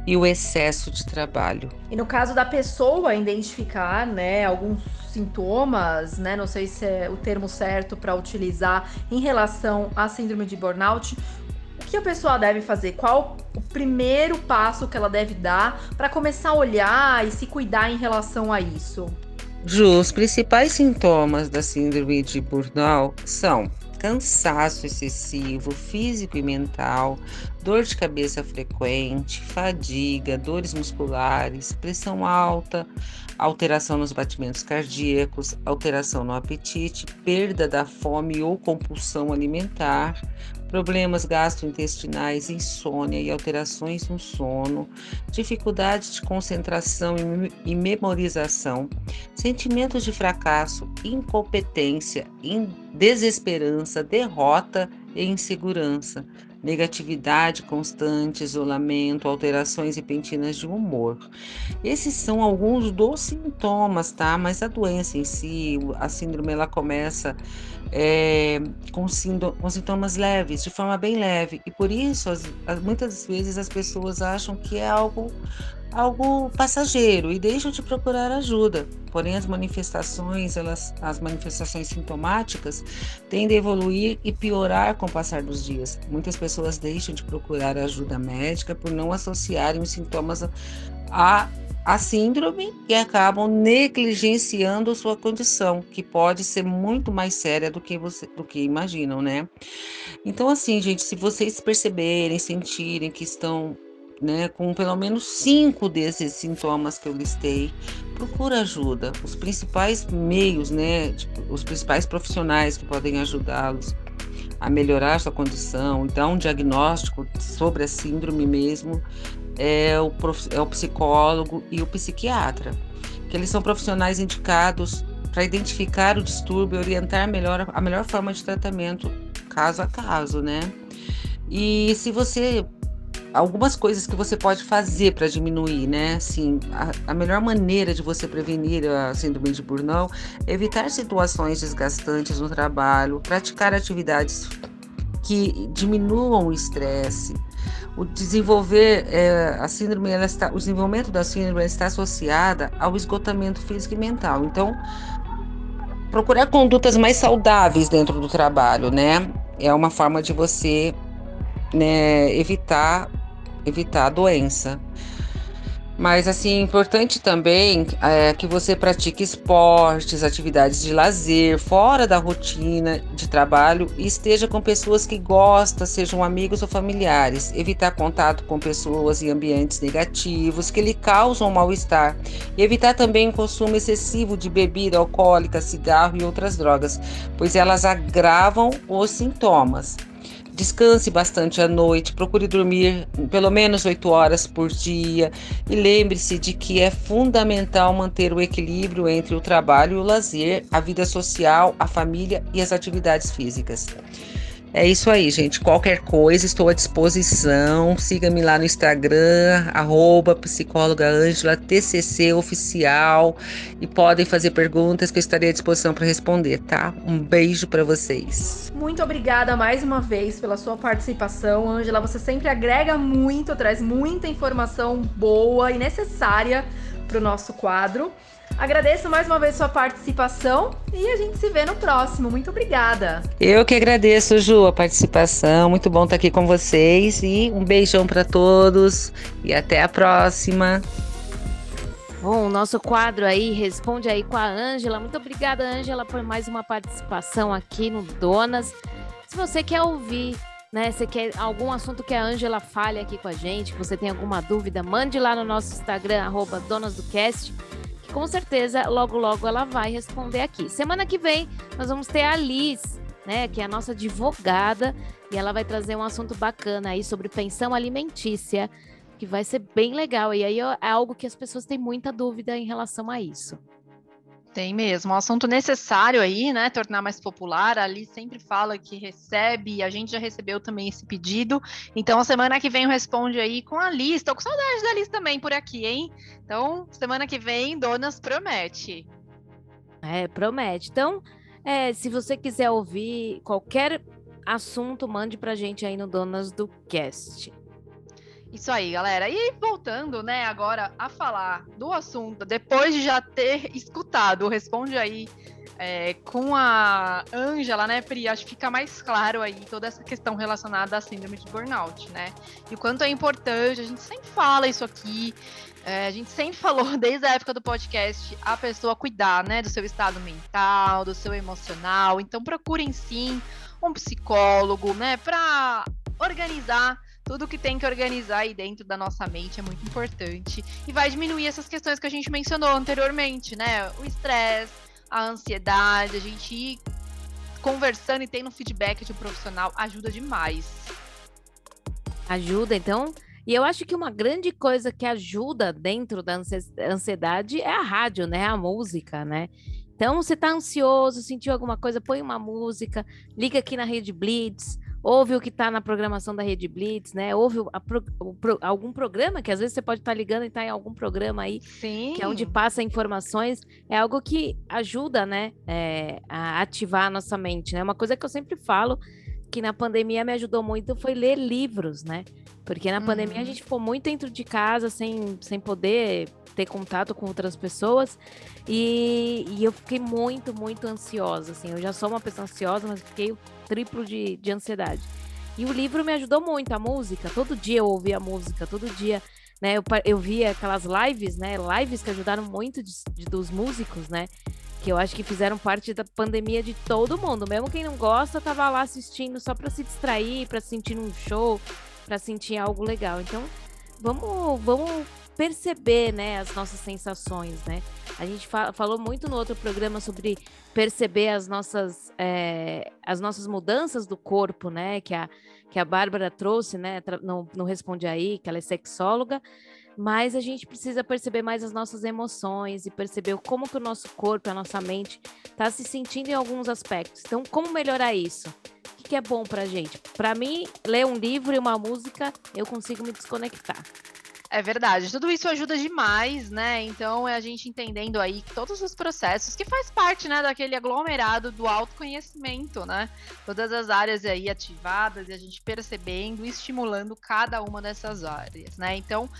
e o excesso de trabalho. E no caso da pessoa identificar, né, alguns sintomas, né, não sei se é o termo certo para utilizar em relação à síndrome de burnout, o que a pessoa deve fazer? Qual o primeiro passo que ela deve dar para começar a olhar e se cuidar em relação a isso? Ju, os principais sintomas da síndrome de burnout são cansaço excessivo, físico e mental, dor de cabeça frequente, fadiga, dores musculares, pressão alta, alteração nos batimentos cardíacos, alteração no apetite, perda da fome ou compulsão alimentar, problemas gastrointestinais, insônia e alterações no sono, dificuldade de concentração e me- memorização, sentimentos de fracasso, incompetência, in- desesperança, derrota e insegurança, negatividade constante, isolamento, alterações repentinas de humor. Esses são alguns dos sintomas, tá? Mas a doença em si, a síndrome, ela começa é, com, com sintomas leves, de forma bem leve, e por isso as- as- muitas vezes as pessoas acham que é algo algo passageiro e deixam de procurar ajuda. Porém, as manifestações, elas, as manifestações sintomáticas tendem a evoluir e piorar com o passar dos dias. Muitas pessoas deixam de procurar ajuda médica por não associarem os sintomas a síndrome e acabam negligenciando sua condição, que pode ser muito mais séria do que você do que imaginam, né? Então assim, gente, se vocês perceberem, sentirem que estão né, com pelo menos cinco desses sintomas que eu listei, procura ajuda. Os principais meios, né, tipo, os principais profissionais que podem ajudá-los a melhorar sua condição e dar um diagnóstico sobre a síndrome mesmo é o, prof- é o psicólogo e o psiquiatra, que eles são profissionais indicados para identificar o distúrbio e orientar melhor a melhor forma de tratamento caso a caso, né? E se você algumas coisas que você pode fazer para diminuir, né? Assim, a, a, melhor maneira de você prevenir a síndrome de burnout é evitar situações desgastantes no trabalho, praticar atividades que diminuam o estresse. O desenvolver é, a síndrome, ela está, o desenvolvimento da síndrome está associada ao esgotamento físico e mental. Então, procurar condutas mais saudáveis dentro do trabalho, né? É uma forma de você né, evitar evitar a doença. Mas assim, importante também é que você pratique esportes, atividades de lazer, fora da rotina de trabalho e esteja com pessoas que gostam, sejam amigos ou familiares. Evitar contato com pessoas e ambientes negativos que lhe causam mal-estar. E evitar também o consumo excessivo de bebida alcoólica, cigarro e outras drogas, pois elas agravam os sintomas. Descanse bastante à noite, procure dormir pelo menos 8 horas por dia e lembre-se de que é fundamental manter o equilíbrio entre o trabalho e o lazer, a vida social, a família e as atividades físicas. É isso aí, gente. Qualquer coisa, estou à disposição. Siga-me lá no Instagram, arroba oficial. E podem fazer perguntas que eu estarei à disposição para responder, tá? Um beijo para vocês. Muito obrigada mais uma vez pela sua participação, Ângela. Você sempre agrega muito, traz muita informação boa e necessária para o nosso quadro. Agradeço mais uma vez sua participação e a gente se vê no próximo. Muito obrigada. Eu que agradeço, Ju, a participação. Muito bom estar aqui com vocês e um beijão para todos e até a próxima. Bom, o nosso quadro aí responde aí com a Ângela. Muito obrigada, Ângela, por mais uma participação aqui no Donas. Se você quer ouvir, né, você quer algum assunto que a Ângela fale aqui com a gente, que você tem alguma dúvida, mande lá no nosso Instagram, arroba Donas do Cast com certeza logo logo ela vai responder aqui. Semana que vem nós vamos ter a Liz, né, que é a nossa advogada, e ela vai trazer um assunto bacana aí sobre pensão alimentícia, que vai ser bem legal. E aí é algo que as pessoas têm muita dúvida em relação a isso. Tem mesmo, um assunto necessário aí, né? Tornar mais popular. Ali sempre fala que recebe, a gente já recebeu também esse pedido. Então, a semana que vem responde aí com a lista. Tô com saudade da lista também por aqui, hein? Então, semana que vem, Donas promete. É, promete. Então, é, se você quiser ouvir qualquer assunto, mande pra gente aí no Donas do Cast. Isso aí, galera. E voltando, né, agora a falar do assunto, depois de já ter escutado, responde aí é, com a Ângela, né, Pri? Acho que fica mais claro aí toda essa questão relacionada à síndrome de burnout, né? E o quanto é importante, a gente sempre fala isso aqui, é, a gente sempre [laughs] falou desde a época do podcast a pessoa cuidar, né, do seu estado mental, do seu emocional. Então procurem sim um psicólogo, né, para organizar tudo que tem que organizar aí dentro da nossa mente é muito importante e vai diminuir essas questões que a gente mencionou anteriormente, né? O estresse, a ansiedade, a gente ir conversando e tendo feedback de um profissional ajuda demais. Ajuda, então. E eu acho que uma grande coisa que ajuda dentro da ansiedade é a rádio, né? A música, né? Então, você tá ansioso, sentiu alguma coisa, põe uma música, liga aqui na Rede Blitz, ouve o que está na programação da Rede Blitz, né? Ouve a, algum programa, que às vezes você pode estar tá ligando e estar tá em algum programa aí, Sim. que é onde passa informações, é algo que ajuda, né, é, a ativar a nossa mente, né? Uma coisa que eu sempre falo, que na pandemia me ajudou muito, foi ler livros, né? Porque na uhum. pandemia a uhum. gente ficou muito dentro de casa, sem, sem poder ter contato com outras pessoas. E, e, eu fiquei muito, muito ansiosa. Assim, eu já sou uma pessoa ansiosa, mas fiquei o triplo de, de ansiedade. E o livro me ajudou muito, a música. Todo dia eu ouvia a música, todo dia. Né, eu, eu via aquelas lives, né? Lives que ajudaram muito de, de, dos músicos, né? Que eu acho que fizeram parte da pandemia de todo mundo. Mesmo quem não gosta, tava lá assistindo só para se distrair, para sentir um show, para sentir algo legal. Então, vamos, vamos perceber, né, as nossas sensações, né? A gente fa falou muito no outro programa sobre perceber as nossas, é, as nossas mudanças do corpo, né? Que a, que a Bárbara trouxe, né? Não, não responde aí, que ela é sexóloga, mas a gente precisa perceber mais as nossas emoções e perceber como que o nosso corpo, a nossa mente está se sentindo em alguns aspectos. Então, como melhorar isso? O que é bom para gente? Para mim, ler um livro e uma música, eu consigo me desconectar. É verdade, tudo isso ajuda demais, né? Então é a gente entendendo aí todos os processos que faz parte, né, daquele aglomerado do autoconhecimento, né? Todas as áreas aí ativadas e a gente percebendo estimulando cada uma dessas áreas, né? Então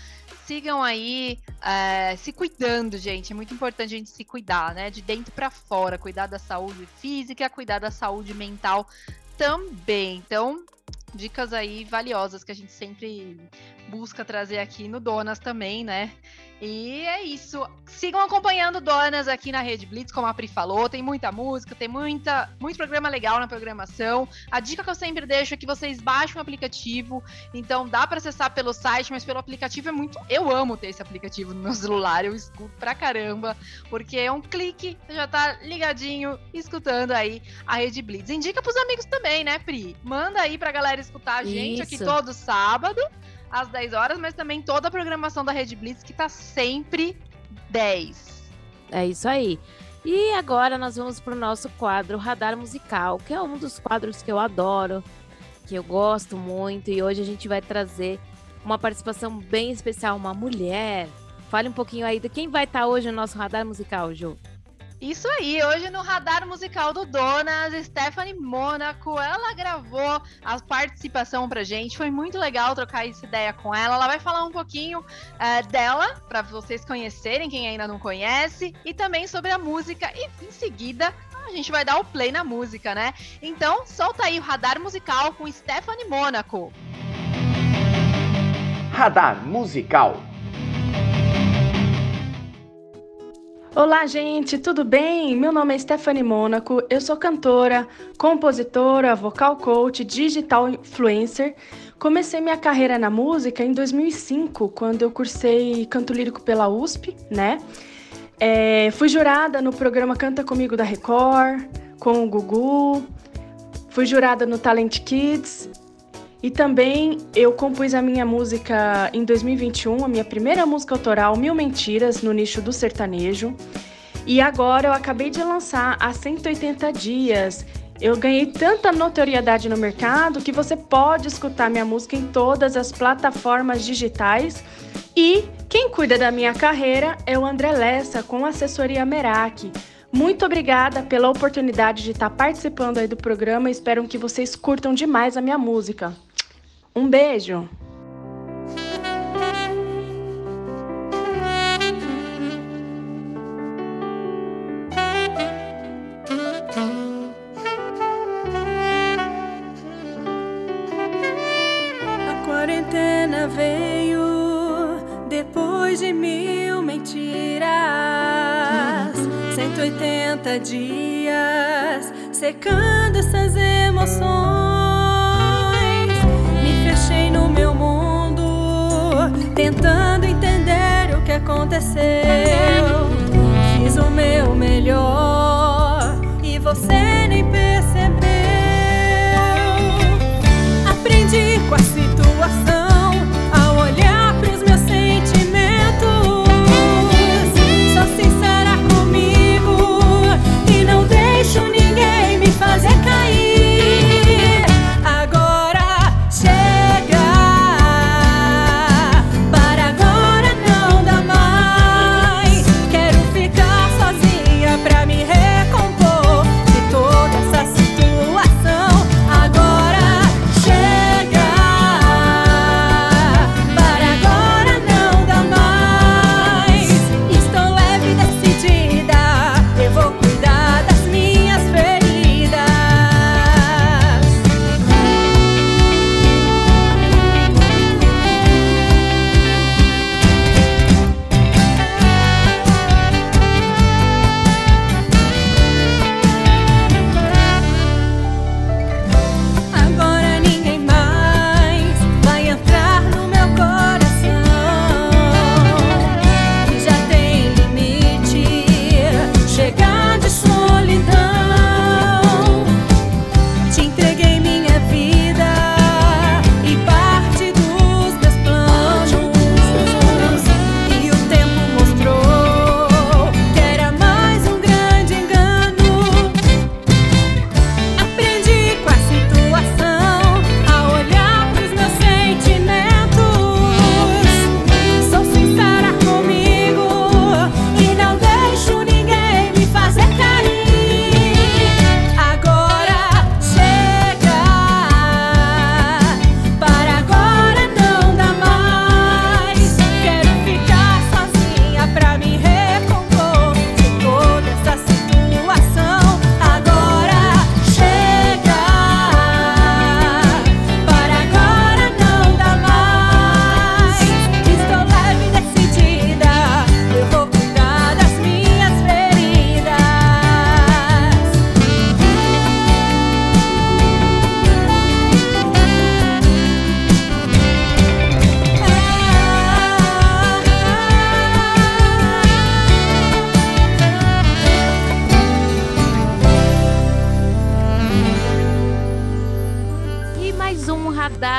sigam aí é, se cuidando, gente. É muito importante a gente se cuidar, né? De dentro para fora, cuidar da saúde física, cuidar da saúde mental também. Então dicas aí valiosas que a gente sempre busca trazer aqui no Donas também, né? E é isso. Sigam acompanhando Donas aqui na Rede Blitz, como a Pri falou. Tem muita música, tem muita, muito programa legal na programação. A dica que eu sempre deixo é que vocês baixem o aplicativo. Então dá para acessar pelo site, mas pelo aplicativo é muito. Eu amo ter esse aplicativo no meu celular, eu escuto pra caramba, porque é um clique, você já tá ligadinho, escutando aí a Rede Blitz. Indica pros amigos também, né, Pri? Manda aí pra galera escutar a gente Isso. aqui todo sábado às 10 horas, mas também toda a programação da Rede Blitz que tá sempre 10. É isso aí. E agora nós vamos para o nosso quadro Radar Musical, que é um dos quadros que eu adoro, que eu gosto muito. E hoje a gente vai trazer uma participação bem especial, uma mulher. Fale um pouquinho aí de quem vai estar hoje no nosso Radar Musical, Ju. Isso aí, hoje no radar musical do Donas, Stephanie Mônaco, ela gravou a participação pra gente, foi muito legal trocar essa ideia com ela. Ela vai falar um pouquinho eh, dela, pra vocês conhecerem, quem ainda não conhece, e também sobre a música. E em seguida, a gente vai dar o play na música, né? Então, solta aí o radar musical com Stephanie Mônaco. Radar musical. Olá, gente, tudo bem? Meu nome é Stephanie Mônaco, eu sou cantora, compositora, vocal coach, digital influencer. Comecei minha carreira na música em 2005, quando eu cursei canto lírico pela USP, né? É, fui jurada no programa Canta Comigo da Record, com o Gugu. Fui jurada no Talent Kids. E também eu compus a minha música em 2021, a minha primeira música autoral, Mil Mentiras, no nicho do sertanejo. E agora eu acabei de lançar há 180 dias. Eu ganhei tanta notoriedade no mercado que você pode escutar minha música em todas as plataformas digitais. E quem cuida da minha carreira é o André Lessa, com assessoria Merak. Muito obrigada pela oportunidade de estar participando aí do programa. Espero que vocês curtam demais a minha música. Um beijo!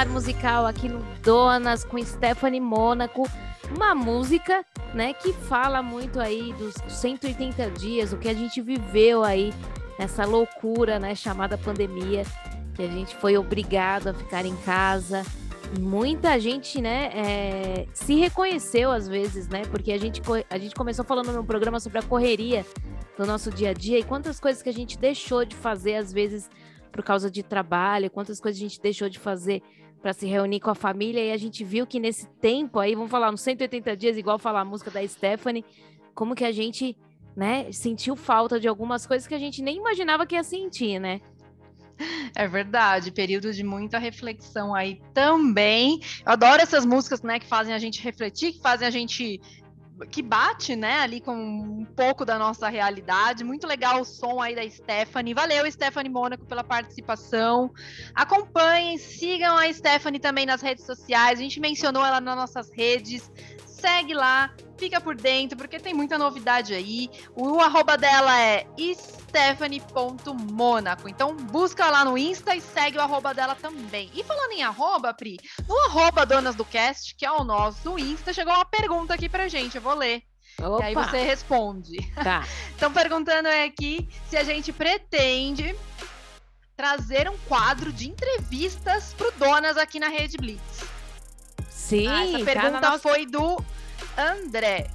Musical aqui no Donas com Stephanie Mônaco. Uma música, né, que fala muito aí dos 180 dias, o que a gente viveu aí nessa loucura, né, chamada pandemia, que a gente foi obrigado a ficar em casa. Muita gente, né, é, se reconheceu às vezes, né, porque a gente, a gente começou falando no programa sobre a correria do nosso dia a dia e quantas coisas que a gente deixou de fazer às vezes por causa de trabalho, quantas coisas a gente deixou de fazer para se reunir com a família, e a gente viu que nesse tempo aí, vamos falar, nos 180 dias, igual falar a música da Stephanie, como que a gente, né, sentiu falta de algumas coisas que a gente nem imaginava que ia sentir, né? É verdade, período de muita reflexão aí também. Eu adoro essas músicas, né, que fazem a gente refletir, que fazem a gente que bate, né, ali com um pouco da nossa realidade. Muito legal o som aí da Stephanie. Valeu, Stephanie Mônaco, pela participação. Acompanhem, sigam a Stephanie também nas redes sociais. A gente mencionou ela nas nossas redes. Segue lá, fica por dentro, porque tem muita novidade aí. O arroba dela é stephanie.monaco. Então busca lá no Insta e segue o arroba dela também. E falando em arroba, Pri, no arroba Donas do Cast, que é o nosso Insta, chegou uma pergunta aqui pra gente, eu vou ler. Opa. E aí você responde. Tá. [laughs] Estão perguntando aqui se a gente pretende trazer um quadro de entrevistas pro Donas aqui na Rede Blitz. Sim, Ah, essa pergunta nossa- foi do André.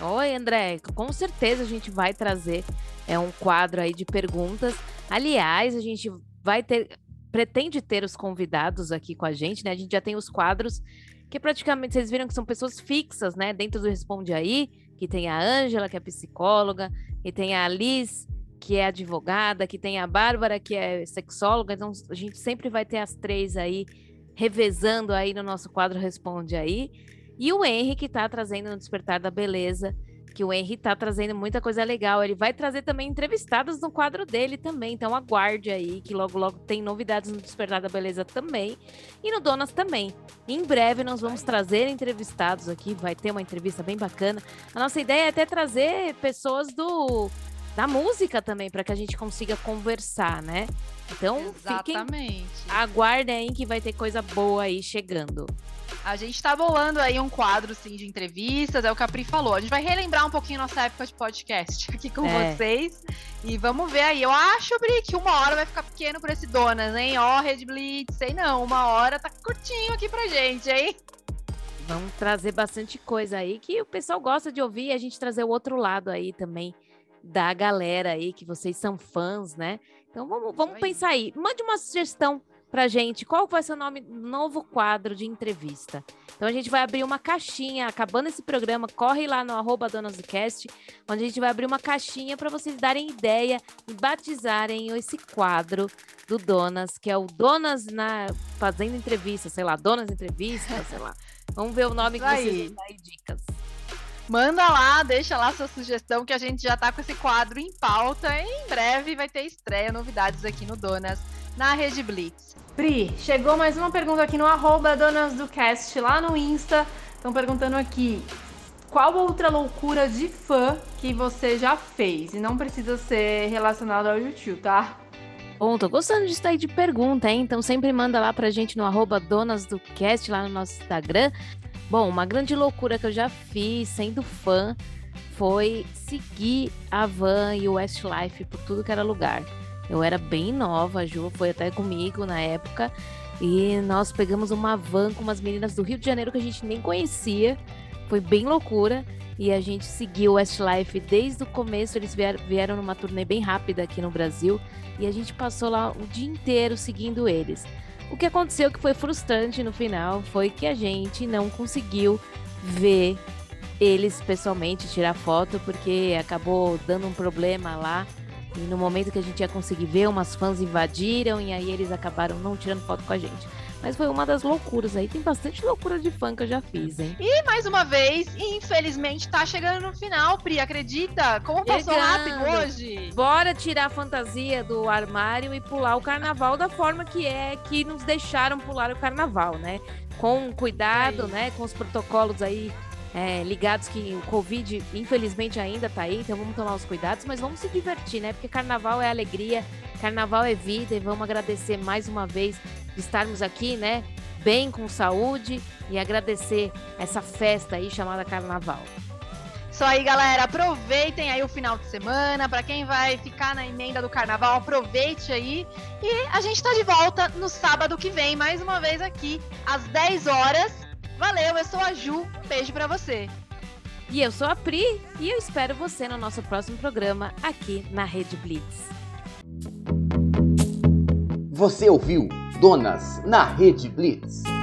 Oi, André. Com certeza a gente vai trazer é um quadro aí de perguntas. Aliás, a gente vai ter, pretende ter os convidados aqui com a gente, né? A gente já tem os quadros que praticamente vocês viram que são pessoas fixas, né? Dentro do Responde Aí, que tem a Ângela, que é psicóloga, e tem a Liz, que é advogada, que tem a Bárbara, que é sexóloga. Então a gente sempre vai ter as três aí revezando aí no nosso quadro Responde Aí. E o Henry, que tá trazendo no Despertar da Beleza, que o Henry tá trazendo muita coisa legal. Ele vai trazer também entrevistados no quadro dele também. Então aguarde aí, que logo, logo tem novidades no Despertar da Beleza também. E no Donas também. Em breve nós vamos trazer entrevistados aqui. Vai ter uma entrevista bem bacana. A nossa ideia é até trazer pessoas do da música também, para que a gente consiga conversar, né? Então, fiquem, Exatamente. aguardem aí que vai ter coisa boa aí chegando. A gente tá bolando aí um quadro sim de entrevistas, é o que a Pri falou. A gente vai relembrar um pouquinho nossa época de podcast aqui com É. vocês. E vamos ver aí. Eu acho, Pri, que uma hora vai ficar pequeno pra esse Donas, hein? Ó, Red Blitz, sei não. Uma hora tá curtinho aqui pra gente, hein? Vamos trazer bastante coisa aí que o pessoal gosta de ouvir e a gente trazer o outro lado aí também da galera aí, que vocês são fãs, né? Então vamos, vamos pensar aí. Mande uma sugestão pra gente. Qual vai ser o nome do novo quadro de entrevista? Então a gente vai abrir uma caixinha, acabando esse programa, corre lá no arroba onde a gente vai abrir uma caixinha para vocês darem ideia e batizarem esse quadro do Donas, que é o Donas na fazendo entrevista, sei lá, Donas entrevista, sei lá. Vamos ver o nome que Isso vocês aí. vão dar aí dicas. Manda lá, deixa lá sua sugestão que a gente já tá com esse quadro em pauta. E em breve vai ter estreia, novidades aqui no Donas, na Rede Blitz. Pri, chegou mais uma pergunta aqui no arroba Donas do Cast, lá no Insta. Estão perguntando aqui, qual outra loucura de fã que você já fez? E não precisa ser relacionado ao YouTube, tá? Bom, tô gostando disso aí de pergunta, hein? Então sempre manda lá pra gente no arroba Donas do Cast, lá no nosso Instagram. Bom, uma grande loucura que eu já fiz sendo fã foi seguir a Van e o Westlife por tudo que era lugar. Eu era bem nova, a Ju foi até comigo na época. E nós pegamos uma van com umas meninas do Rio de Janeiro que a gente nem conhecia. Foi bem loucura. E a gente seguiu o Westlife desde o começo. Eles vier- vieram numa turnê bem rápida aqui no Brasil. E a gente passou lá o dia inteiro seguindo eles. O que aconteceu que foi frustrante no final foi que a gente não conseguiu ver eles pessoalmente, tirar foto, porque acabou dando um problema lá. E no momento que a gente ia conseguir ver, umas fãs invadiram e aí eles acabaram não tirando foto com a gente. Mas foi uma das loucuras aí. Tem bastante loucura de fã que eu já fiz, hein? E mais uma vez, infelizmente, tá chegando no final, Pri, acredita? Como passou rápido hoje? Bora tirar a fantasia do armário e pular o carnaval da forma que é que nos deixaram pular o carnaval, né? Com cuidado, né? Com os protocolos aí é, ligados que o Covid, infelizmente, ainda tá aí, então vamos tomar os cuidados, mas vamos se divertir, né? Porque carnaval é alegria, carnaval é vida e vamos agradecer mais uma vez estarmos aqui, né? bem, com saúde e agradecer essa festa aí chamada Carnaval. Isso aí, galera. Aproveitem aí o final de semana. Para quem vai ficar na emenda do carnaval, aproveite aí. E a gente tá de volta no sábado que vem, mais uma vez aqui, às 10 horas. Valeu, eu sou a Ju. Beijo para você. E eu sou a Pri e eu espero você no nosso próximo programa aqui na Rede Blitz. Você ouviu Donas na Rede Blitz.